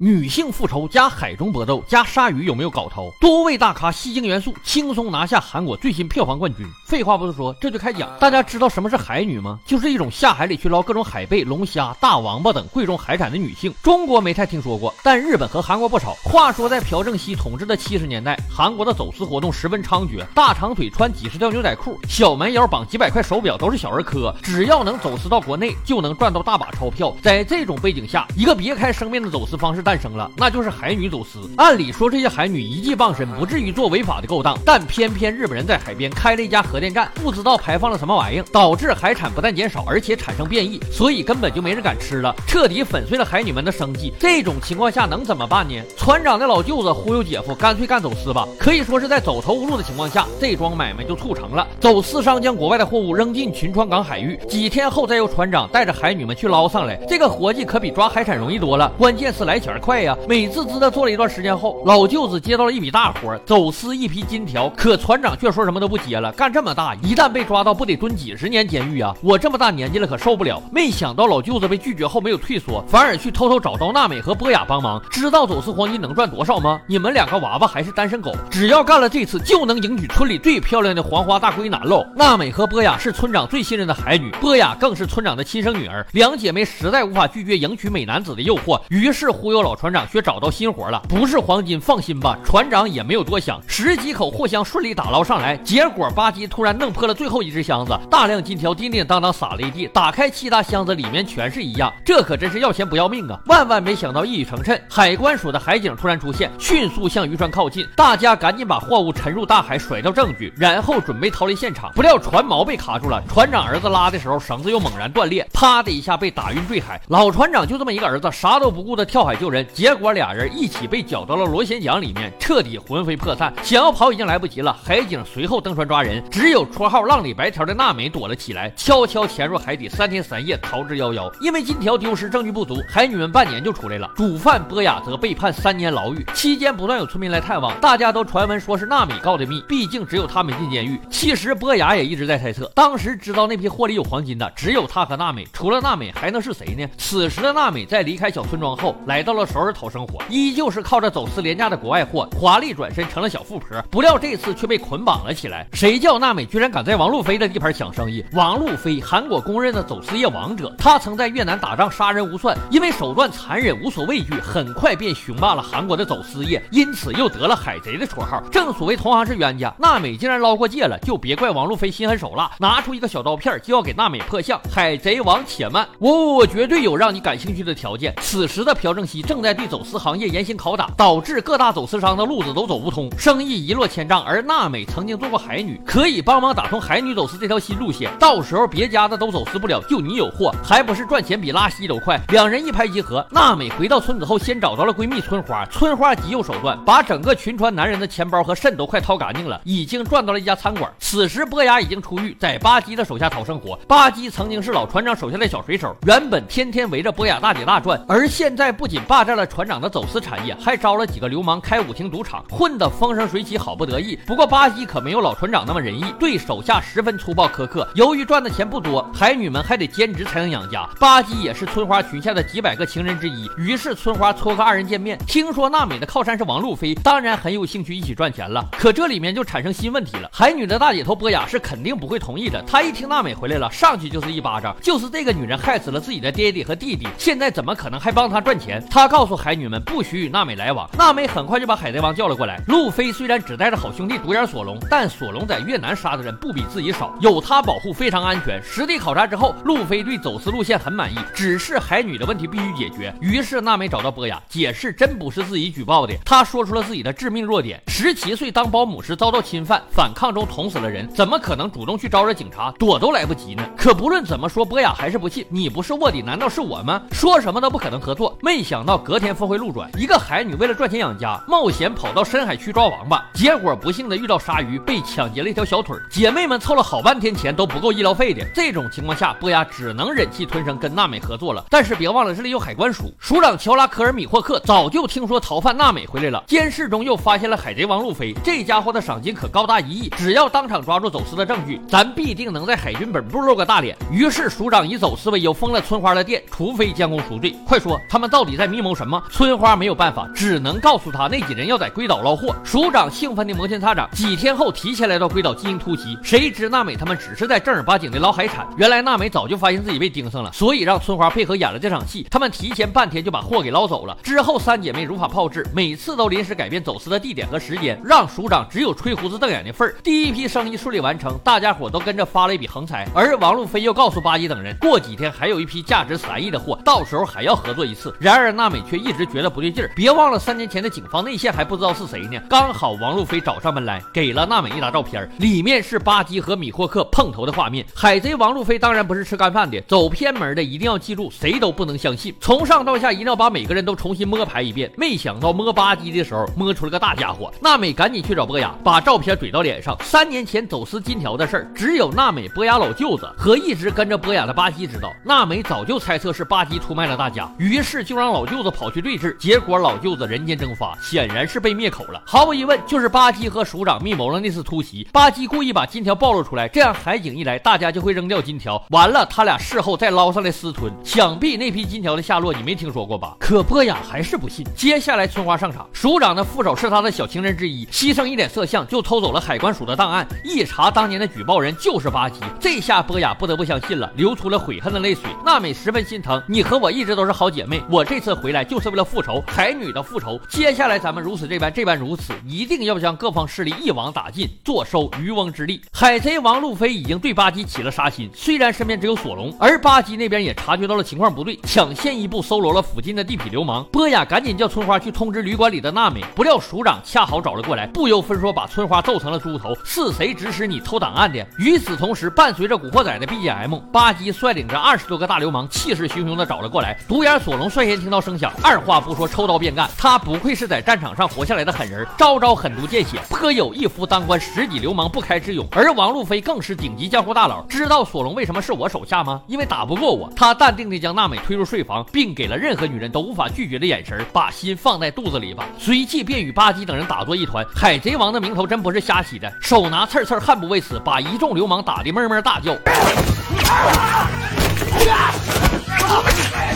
女性复仇加海中搏斗加鲨鱼有没有搞头？多位大咖吸睛元素，轻松拿下韩国最新票房冠军。废话不多说，这就开讲。大家知道什么是海女吗？就是一种下海里去捞各种海贝、龙虾、大王八等贵重海产的女性。中国没太听说过，但日本和韩国不少。话说在朴正熙统治的七十年代，韩国的走私活动十分猖獗，大长腿穿几十条牛仔裤，小蛮腰绑几百块手表都是小儿科。只要能走私到国内，就能赚到大把钞票。在这种背景下，一个别开生面的走私方式。诞生了，那就是海女走私。按理说，这些海女一技傍身，不至于做违法的勾当，但偏偏日本人在海边开了一家核电站，不知道排放了什么玩意，导致海产不但减少，而且产生变异，所以根本就没人敢吃了，彻底粉碎了海女们的生计。这种情况下能怎么办呢？船长的老舅子忽悠姐夫，干脆干走私吧。可以说是在走投无路的情况下，这桩买卖就促成了。走私商将国外的货物扔进群川港海域，几天后再由船长带着海女们去捞上来。这个活计可比抓海产容易多了，关键是来钱。快呀！美滋滋的做了一段时间后，老舅子接到了一笔大活，走私一批金条。可船长却说什么都不接了。干这么大，一旦被抓到，不得蹲几十年监狱啊！我这么大年纪了，可受不了。没想到老舅子被拒绝后没有退缩，反而去偷偷找到娜美和波雅帮忙。知道走私黄金能赚多少吗？你们两个娃娃还是单身狗，只要干了这次，就能迎娶村里最漂亮的黄花大闺男喽！娜美和波雅是村长最信任的海女，波雅更是村长的亲生女儿。两姐妹实在无法拒绝迎娶美男子的诱惑，于是忽悠老。老船长却找到新活了，不是黄金，放心吧。船长也没有多想，十几口货箱顺利打捞上来。结果巴基突然弄破了最后一只箱子，大量金条叮叮当当撒了一地。打开七大箱子，里面全是一样，这可真是要钱不要命啊！万万没想到，一语成谶，海关署的海警突然出现，迅速向渔船靠近。大家赶紧把货物沉入大海，甩掉证据，然后准备逃离现场。不料船锚被卡住了，船长儿子拉的时候，绳子又猛然断裂，啪的一下被打晕坠海。老船长就这么一个儿子，啥都不顾的跳海救人。结果俩人一起被搅到了螺旋桨里面，彻底魂飞魄散。想要跑已经来不及了。海警随后登船抓人，只有绰号“浪里白条”的娜美躲了起来，悄悄潜入海底，三天三夜逃之夭夭。因为金条丢失，证据不足，海女们半年就出来了。主犯波雅则被判三年牢狱。期间不断有村民来探望，大家都传闻说是娜美告的密，毕竟只有他没进监狱。其实波雅也一直在猜测，当时知道那批货里有黄金的只有他和娜美，除了娜美还能是谁呢？此时的娜美在离开小村庄后，来到了首尔讨。生活依旧是靠着走私廉价的国外货，华丽转身成了小富婆。不料这次却被捆绑了起来。谁叫娜美居然敢在王路飞的地盘抢生意？王路飞，韩国公认的走私业王者，他曾在越南打仗杀人无算，因为手段残忍无所畏惧，很快便雄霸了韩国的走私业，因此又得了海贼的绰号。正所谓同行是冤家，娜美竟然捞过界了，就别怪王路飞心狠手辣，拿出一个小刀片就要给娜美破相。海贼王且慢，我我绝对有让你感兴趣的条件。此时的朴正熙正在对走。私行业严刑拷打，导致各大走私商的路子都走不通，生意一落千丈。而娜美曾经做过海女，可以帮忙打通海女走私这条新路线。到时候别家的都走私不了，就你有货，还不是赚钱比拉稀都快？两人一拍即合。娜美回到村子后，先找到了闺蜜村花。村花极有手段，把整个群川男人的钱包和肾都快掏干净了，已经赚到了一家餐馆。此时波雅已经出狱，在巴基的手下讨生活。巴基曾经是老船长手下的小水手，原本天天围着波雅大姐大转，而现在不仅霸占了船。长的走私产业，还招了几个流氓开舞厅赌场，混得风生水起，好不得意。不过巴基可没有老船长那么仁义，对手下十分粗暴苛刻。由于赚的钱不多，海女们还得兼职才能养家。巴基也是村花群下的几百个情人之一，于是村花撮合二人见面。听说娜美的靠山是王路飞，当然很有兴趣一起赚钱？了。可这里面就产生新问题了，海女的大姐头波雅是肯定不会同意的。她一听娜美回来了，上去就是一巴掌，就是这个女人害死了自己的爹爹和弟弟，现在怎么可能还帮她赚钱？她告诉海。女们不许与娜美来往。娜美很快就把海贼王叫了过来。路飞虽然只带着好兄弟独眼索隆，但索隆在越南杀的人不比自己少，有他保护非常安全。实地考察之后，路飞对走私路线很满意，只是海女的问题必须解决。于是娜美找到波雅，解释真不是自己举报的。他说出了自己的致命弱点：十七岁当保姆时遭到侵犯，反抗中捅死了人，怎么可能主动去招惹警察？躲都来不及呢。可不论怎么说，波雅还是不信。你不是卧底，难道是我吗？说什么都不可能合作。没想到隔天峰回路转，一个海女为了赚钱养家，冒险跑到深海区抓王八，结果不幸的遇到鲨鱼，被抢劫了一条小腿。姐妹们凑了好半天钱都不够医疗费的，这种情况下，波雅只能忍气吞声跟娜美合作了。但是别忘了，这里有海关署署长乔拉科尔米霍克，早就听说逃犯娜美回来了，监视中又发现了海贼王路飞，这家伙的赏金可高达一亿，只要当场抓住走私的证据，咱必定能在海军本部露个大脸。于是署长以走私为由封了村花的店，除非将功赎罪。快说，他们到底在密谋？谋什么？村花没有办法，只能告诉他那几人要在龟岛捞货。署长兴奋的摩拳擦掌，几天后提前来到龟岛进行突袭。谁知娜美他们只是在正儿八经的捞海产。原来娜美早就发现自己被盯上了，所以让村花配合演了这场戏。他们提前半天就把货给捞走了。之后三姐妹如法炮制，每次都临时改变走私的地点和时间，让署长只有吹胡子瞪眼的份儿。第一批生意顺利完成，大家伙都跟着发了一笔横财。而王路飞又告诉巴基等人，过几天还有一批价值三亿的货，到时候还要合作一次。然而娜美却一直觉得不对劲儿，别忘了三年前的警方内线还不知道是谁呢。刚好王路飞找上门来，给了娜美一沓照片，里面是巴基和米霍克碰头的画面。海贼王路飞当然不是吃干饭的，走偏门的一定要记住，谁都不能相信。从上到下一定要把每个人都重新摸排一遍。没想到摸巴基的时候摸出了个大家伙，娜美赶紧去找波雅，把照片怼到脸上。三年前走私金条的事儿，只有娜美、波雅老舅子和一直跟着波雅的巴基知道。娜美早就猜测是巴基出卖了大家，于是就让老舅子跑去对峙。结果老舅子人间蒸发，显然是被灭口了。毫无疑问，就是巴基和署长密谋了那次突袭。巴基故意把金条暴露出来，这样海警一来，大家就会扔掉金条。完了，他俩事后再捞上来私吞。想必那批金条的下落你没听说过吧？可波雅还是不信。接下来春花上场，署长的副手是他的小情人之一，牺牲一点色相就偷走了海关署的档案。一查，当年的举报人就是巴基。这下波雅不得不相信了，流出了悔恨的泪水。娜美十分心疼，你和我一直都是好姐妹，我这次回来就是为了复仇，海女的复仇。接下来咱们如此这般，这般如此，一定要将各方势力一网打尽，坐收渔翁之利。海贼王路飞已经对巴基起了杀心，虽然身边只有索隆，而巴基那边也察觉到了情况不对，抢先一步搜罗了附近的地痞流氓。波雅赶紧叫春花去通知旅馆里的娜美，不料署长恰好找了过来，不由分说把春花揍成了猪头。是谁指使你偷档案的？与此同时，伴随着古惑仔的 BGM，巴基率领着二十多个大流氓，气势汹汹的找了过来。独眼索隆率先听到声响，二话不说抽刀便干。他不愧是在战场上活下来的狠人，招招狠毒见血，颇有一夫当关十几流氓不开之勇。而王路飞更是顶级江湖大佬，知道索隆为什么是我手下吗？因为打不过我。他淡定地将娜美推入睡房，并给了任何女人都无法拒绝的眼神，把心放在肚子里吧。随即便与巴基等人打作一团。海贼王的名头真不是瞎起的，手拿刺刺悍不畏死，把一众流氓打得闷闷大叫。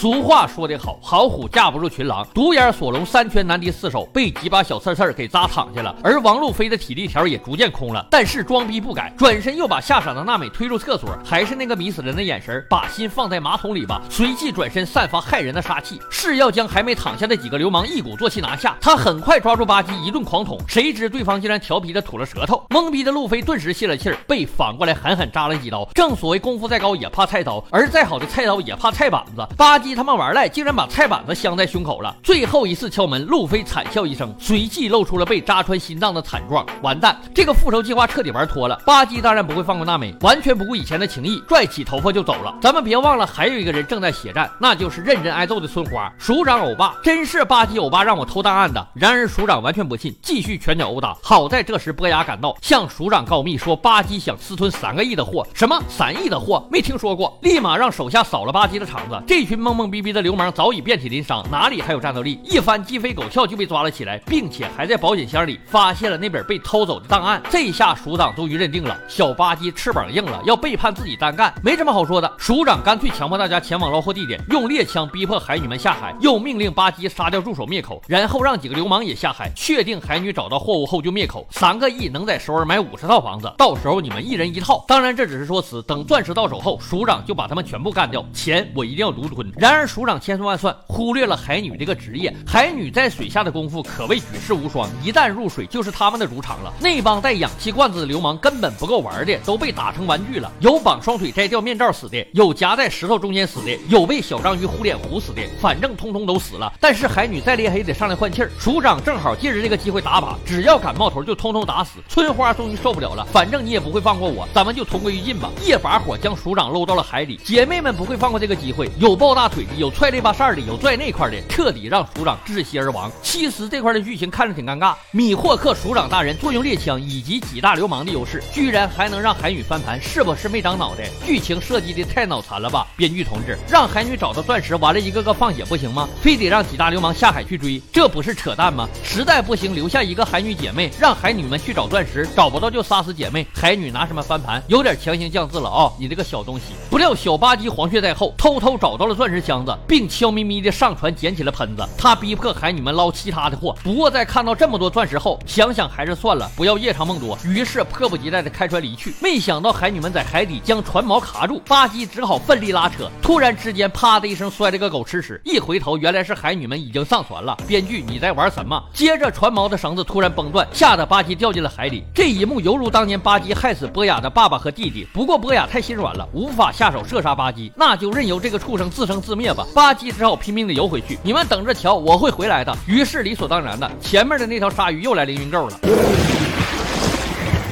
俗话说得好，好虎架不住群狼。独眼索隆三拳难敌四手，被几把小刺刺给扎躺下了。而王路飞的体力条也逐渐空了，但是装逼不改，转身又把吓傻的娜美推入厕所，还是那个迷死人的眼神，把心放在马桶里吧。随即转身散发骇人的杀气，是要将还没躺下的几个流氓一鼓作气拿下。他很快抓住巴基一顿狂捅，谁知对方竟然调皮的吐了舌头。懵逼的路飞顿时泄了气儿，被反过来狠狠扎了几刀。正所谓功夫再高也怕菜刀，而再好的菜刀也怕菜板子。巴他们玩赖，竟然把菜板子镶在胸口了。最后一次敲门，路飞惨笑一声，随即露出了被扎穿心脏的惨状。完蛋，这个复仇计划彻底玩脱了。巴基当然不会放过娜美，完全不顾以前的情谊，拽起头发就走了。咱们别忘了，还有一个人正在血战，那就是认真挨揍的村花。署长欧巴，真是巴基欧巴让我偷档案的。然而署长完全不信，继续拳脚殴打。好在这时波雅赶到，向署长告密说巴基想私吞三个亿的货。什么三亿的货？没听说过。立马让手下扫了巴基的场子。这群懵懵。逼逼的流氓早已遍体鳞伤，哪里还有战斗力？一番鸡飞狗跳就被抓了起来，并且还在保险箱里发现了那本被偷走的档案。这下署长终于认定了小巴基翅膀硬了，要背叛自己单干，没什么好说的。署长干脆强迫大家前往捞货地点，用猎枪逼迫海女们下海，又命令巴基杀掉助手灭口，然后让几个流氓也下海，确定海女找到货物后就灭口。三个亿能在首尔买五十套房子，到时候你们一人一套。当然这只是说辞，等钻石到手后，署长就把他们全部干掉，钱我一定要独吞。然然而署长千算万算，忽略了海女这个职业。海女在水下的功夫可谓举世无双，一旦入水就是他们的主场了。那帮带氧气罐子的流氓根本不够玩的，都被打成玩具了。有绑双腿摘掉面罩死的，有夹在石头中间死的，有被小章鱼糊脸糊死的，反正通通都死了。但是海女再厉害也得上来换气儿。署长正好借着这个机会打靶，只要敢冒头就通通打死。村花终于受不了了，反正你也不会放过我，咱们就同归于尽吧。一把火将署长搂到了海里。姐妹们不会放过这个机会，有抱大腿。有踹这把扇的，有拽那块的，彻底让署长窒息而亡。其实这块的剧情看着挺尴尬，米霍克署长大人坐用猎枪以及几大流氓的优势，居然还能让海女翻盘，是不是没长脑袋？剧情设计的太脑残了吧！编剧同志，让海女找到钻石，完了一个个放血不行吗？非得让几大流氓下海去追，这不是扯淡吗？实在不行，留下一个海女姐妹，让海女们去找钻石，找不到就杀死姐妹。海女拿什么翻盘？有点强行降智了啊！你这个小东西。不料小巴基黄雀在后，偷偷找到了钻石箱子，并悄咪咪的上船捡起了喷子。他逼迫海女们捞其他的货。不过在看到这么多钻石后，想想还是算了，不要夜长梦多。于是迫不及待的开船离去。没想到海女们在海底将船锚卡住，巴基只好奋力拉扯。突然之间，啪的一声摔了个狗吃屎。一回头，原来是海女们已经上船了。编剧，你在玩什么？接着船锚的绳子突然崩断，吓得巴基掉进了海里。这一幕犹如当年巴基害死波雅的爸爸和弟弟。不过波雅太心软了，无法下手射杀巴基，那就任由这个畜生自生自灭灭吧。吧唧只好拼命的游回去。你们等着瞧，我会回来的。于是理所当然的，前面的那条鲨鱼又来凌云够了。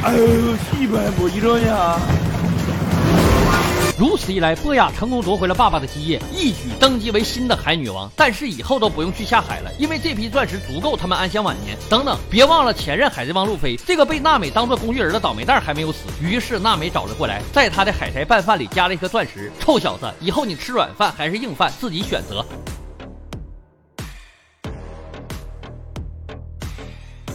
哎呦，西边不一着呢。如此一来，波雅成功夺回了爸爸的基业，一举登基为新的海女王。但是以后都不用去下海了，因为这批钻石足够他们安享晚年。等等，别忘了前任海贼王路飞，这个被娜美当做工具人的倒霉蛋还没有死。于是娜美找了过来，在他的海苔拌饭里加了一颗钻石。臭小子，以后你吃软饭还是硬饭，自己选择。